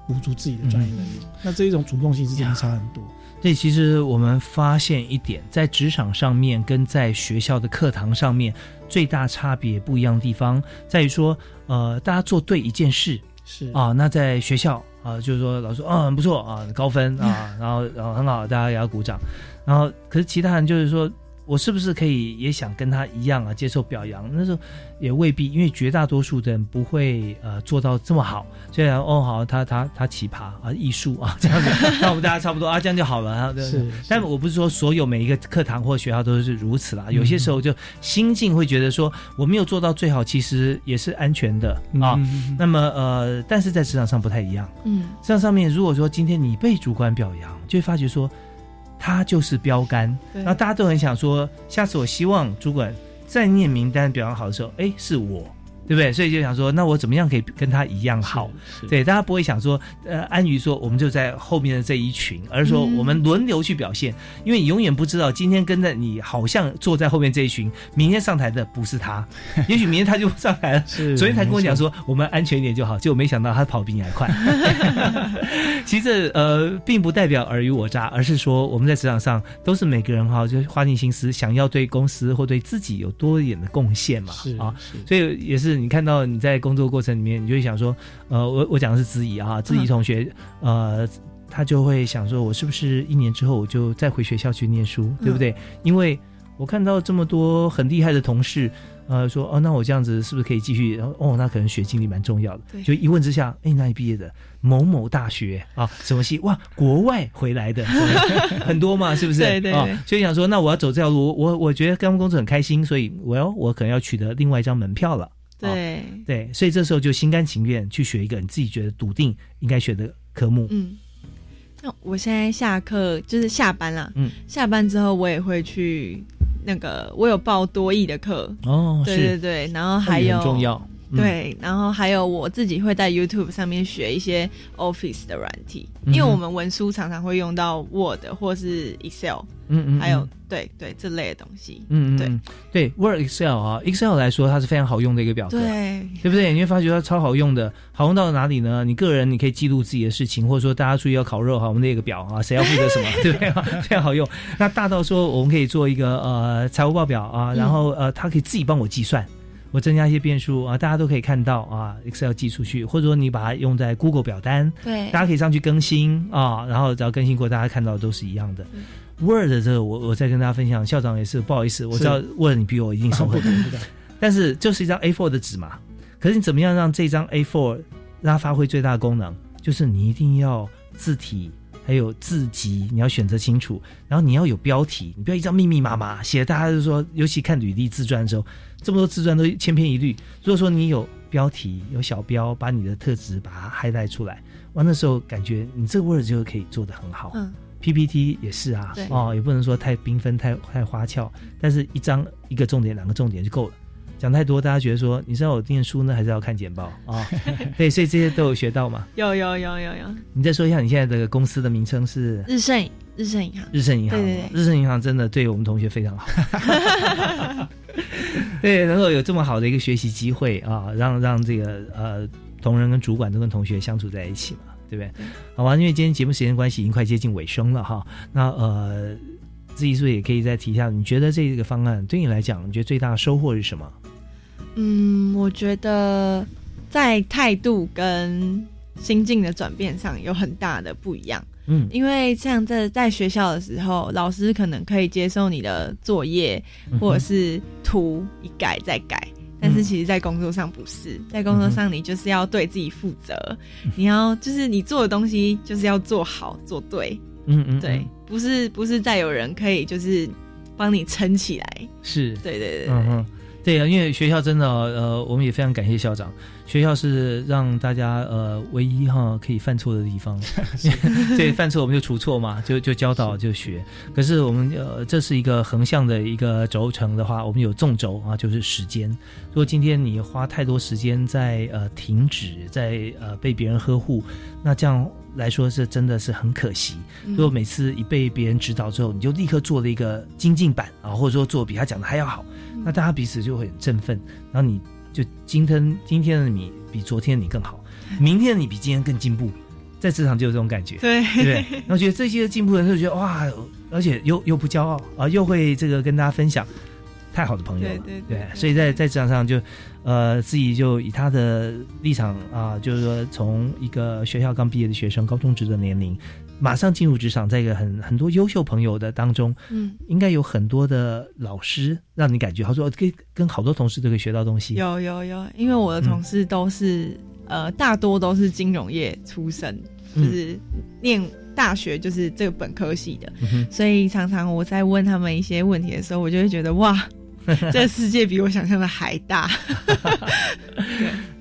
补足自己的专业能力。那这一种主动性是真的差很多。所以其实我们发现一点，在职场上面跟在学校的课堂上面，最大差别不一样的地方在于说，呃，大家做对一件事是啊，那在学校啊，就是说老师啊很不错啊，高分啊，然后然后很好，大家也要鼓掌，然后可是其他人就是说。我是不是可以也想跟他一样啊，接受表扬？那时候也未必，因为绝大多数的人不会呃做到这么好。虽然哦好，他他他奇葩啊，艺术啊这样子，那我们大家差不多啊，这样就好了。是，但我不是说所有每一个课堂或学校都是如此啦。有些时候就心境会觉得说我没有做到最好，其实也是安全的啊。那么呃，但是在职场上不太一样。嗯，职场上面如果说今天你被主管表扬，就会发觉说。他就是标杆，然后大家都很想说，下次我希望主管再念名单表扬好的时候，哎，是我。对不对？所以就想说，那我怎么样可以跟他一样好？对，大家不会想说，呃，安于说我们就在后面的这一群，而是说我们轮流去表现，因为你永远不知道今天跟着你好像坐在后面这一群，明天上台的不是他，也许明天他就上台了。是，昨天才跟我讲说我们安全一点就好，结果没想到他跑比你还快。其实呃，并不代表尔虞我诈，而是说我们在职场上都是每个人哈，就花尽心思想要对公司或对自己有多一点的贡献嘛。是啊，所以也是。你看到你在工作过程里面，你就会想说，呃，我我讲的是子怡啊，子怡同学，呃，他就会想说，我是不是一年之后我就再回学校去念书，对不对？因为我看到这么多很厉害的同事。呃，说哦，那我这样子是不是可以继续？然后哦，那可能学经历蛮重要的。就一问之下，哎，哪里毕业的？某某大学啊，什么系？哇，国外回来的 很多嘛，是不是？对对。所以想说，那我要走这条路，我我觉得刚工作很开心，所以我要我可能要取得另外一张门票了。对对，所以这时候就心甘情愿去学一个你自己觉得笃定应该学的科目。嗯，那我现在下课就是下班了。嗯，下班之后我也会去那个，我有报多艺的课。哦，对对对，然后还有重要。对，然后还有我自己会在 YouTube 上面学一些 Office 的软体，因为我们文书常常会用到 Word 或是 Excel，嗯嗯，还有对对这类的东西，嗯对对 Word Excel 啊，Excel 来说它是非常好用的一个表格，对对不对？你会发觉它超好用的，好用到哪里呢？你个人你可以记录自己的事情，或者说大家注意要烤肉哈，我们列个表啊，谁要负责 什么，对不对？非常好用。那大到说我们可以做一个呃财务报表啊，然后呃它可以自己帮我计算。我增加一些变数啊，大家都可以看到啊，Excel 寄出去，或者说你把它用在 Google 表单，对，大家可以上去更新啊，然后只要更新过，大家看到都是一样的。Word 这个我我再跟大家分享，校长也是不好意思，我知道 Word 你比我一定熟很多，但是就是一张 A4 的纸嘛，可是你怎么样让这张 A4 让它发挥最大的功能？就是你一定要字体。还有字集，你要选择清楚，然后你要有标题，你不要一张密密麻麻写，大家就说，尤其看履历自传的时候，这么多自传都千篇一律。如果说你有标题，有小标，把你的特质把它 highlight 出来，完的时候感觉你这个 Word 就可以做得很好。嗯，PPT 也是啊，哦，也不能说太缤纷、太太花俏，但是一张一个重点、两个重点就够了。讲太多，大家觉得说，你是要我念书呢，还是要看简报 啊？对，所以这些都有学到嘛？有有有有有。你再说一下，你现在的公司的名称是日盛日盛银行。日盛银行，对对对，日盛银行真的对我们同学非常好。对，能够有这么好的一个学习机会啊，让让这个呃同仁跟主管都跟同学相处在一起嘛，对不对？好吧，因为今天节目时间关系已经快接近尾声了哈，那呃，自己是不是也可以再提一下？你觉得这个方案对你来讲，你觉得最大的收获是什么？嗯，我觉得在态度跟心境的转变上有很大的不一样。嗯，因为像在在学校的时候，老师可能可以接受你的作业或者是图一改再改，但是其实，在工作上不是，在工作上你就是要对自己负责，你要就是你做的东西就是要做好做对。嗯嗯，对，不是不是再有人可以就是帮你撑起来。是，对对对，嗯嗯。对啊，因为学校真的，呃，我们也非常感谢校长。学校是让大家呃唯一哈可以犯错的地方，对，犯错我们就除错嘛，就就教导就学。可是我们呃这是一个横向的一个轴承的话，我们有纵轴啊，就是时间。如果今天你花太多时间在呃停止，在呃被别人呵护，那这样来说是真的是很可惜。如果每次一被别人指导之后，你就立刻做了一个精进版啊，或者说做比他讲的还要好。那大家彼此就会很振奋，然后你就今天今天的你比昨天的你更好，明天的你比今天更进步，在职场就有这种感觉，对对不对？然后觉得这些进步的人就觉得哇，而且又又不骄傲啊，又会这个跟大家分享，太好的朋友了，对对对，所以在在职场上就呃自己就以他的立场啊，就是说从一个学校刚毕业的学生，高中职的年龄。马上进入职场，在一个很很多优秀朋友的当中，嗯，应该有很多的老师让你感觉，他说跟跟好多同事都可以学到东西。有有有，因为我的同事都是呃，大多都是金融业出身，就是念大学就是这个本科系的，所以常常我在问他们一些问题的时候，我就会觉得哇，这个世界比我想象的还大。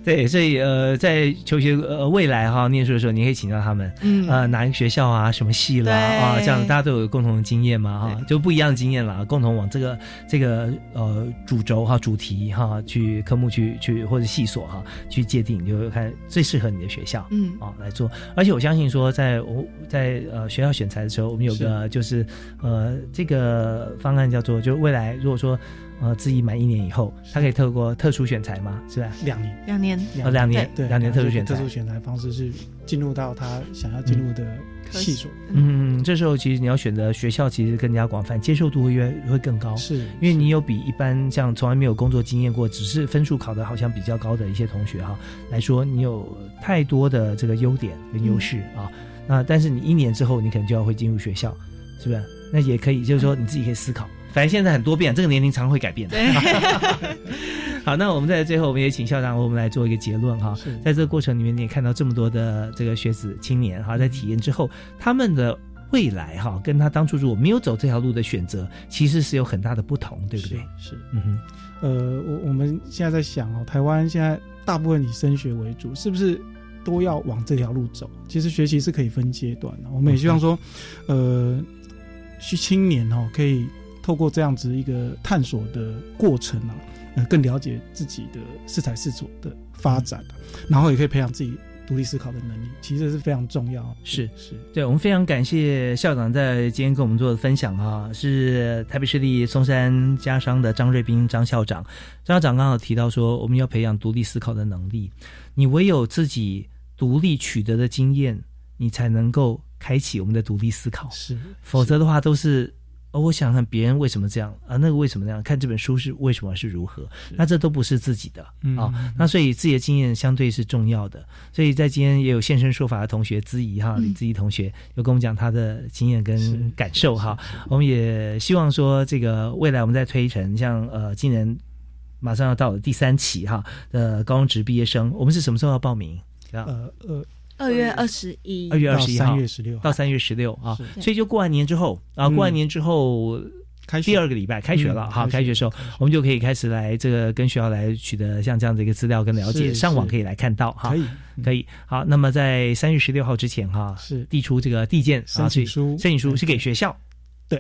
对，所以呃，在求学呃未来哈念书的时候，你可以请教他们，嗯，呃，哪一个学校啊，什么系啦啊，这样大家都有共同的经验嘛哈，就不一样的经验啦，共同往这个这个呃主轴哈主题哈去科目去去或者系所哈去界定，就看最适合你的学校，嗯啊来做。而且我相信说，在我在呃学校选材的时候，我们有个就是呃这个方案叫做，就未来如果说。呃，自己满一年以后，他可以透过特殊选材吗？是吧？两年，两年，呃，两年，对，两年特殊选材特殊选材方式是进入到他想要进入的系所。嗯，这时候其实你要选择学校，其实更加广泛，接受度会越会更高。是，因为你有比一般像从来没有工作经验过，只是分数考的好像比较高的一些同学哈来说，你有太多的这个优点跟优势啊。那但是你一年之后，你可能就要会进入学校，是不是？那也可以，就是说你自己可以思考。反正现在很多变，这个年龄常会改变的。好，那我们在最后，我们也请校长我们来做一个结论哈。在这个过程里面，你也看到这么多的这个学子青年哈，在体验之后，他们的未来哈，跟他当初如果没有走这条路的选择，其实是有很大的不同，对不对？是，嗯哼。呃，我我们现在在想哦，台湾现在大部分以升学为主，是不是都要往这条路走？其实学习是可以分阶段的。我们也希望说，呃，去青年哦，可以。透过这样子一个探索的过程啊，呃，更了解自己的适才适所的发展，然后也可以培养自己独立思考的能力，其实是非常重要。是是，对我们非常感谢校长在今天跟我们做的分享啊，是台北市立松山家商的张瑞斌张校长。张校长刚好提到说，我们要培养独立思考的能力，你唯有自己独立取得的经验，你才能够开启我们的独立思考。是，否则的话都是。哦，我想看别人为什么这样啊？那个为什么那样？看这本书是为什么是如何？那这都不是自己的啊。那所以自己的经验相对是重要的。所以在今天也有现身说法的同学资怡哈，李资怡同学有跟我们讲他的经验跟感受哈。我们也希望说，这个未来我们在推陈，像呃，今年马上要到第三期哈的高中职毕业生，我们是什么时候要报名？呃呃。二月二十一，二月二十一号，三月十六到三月十六啊，所以就过完年之后啊，过完年之后，开第二个礼拜开学了哈，开学的时候我们就可以开始来这个跟学校来取得像这样的一个资料跟了解，上网可以来看到哈，可以。可以。好，那么在三月十六号之前哈，是。递出这个递件申请书，申请书是给学校。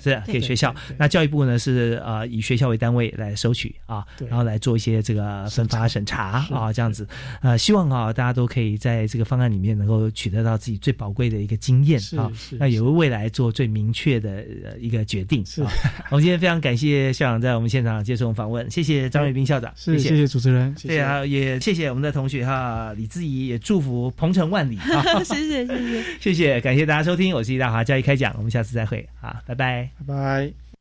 对，是给学校。那教育部呢是呃以学校为单位来收取啊，然后来做一些这个分发审查啊，这样子。呃，希望啊大家都可以在这个方案里面能够取得到自己最宝贵的一个经验啊，那也为未来做最明确的一个决定。是，我们今天非常感谢校长在我们现场接受访问，谢谢张瑞斌校长，谢谢谢谢主持人，对啊，也谢谢我们的同学哈李志怡，也祝福鹏程万里啊，谢谢谢谢 谢谢，感谢大家收听，我是易大华教育开讲，我们下次再会，啊，拜拜，拜拜。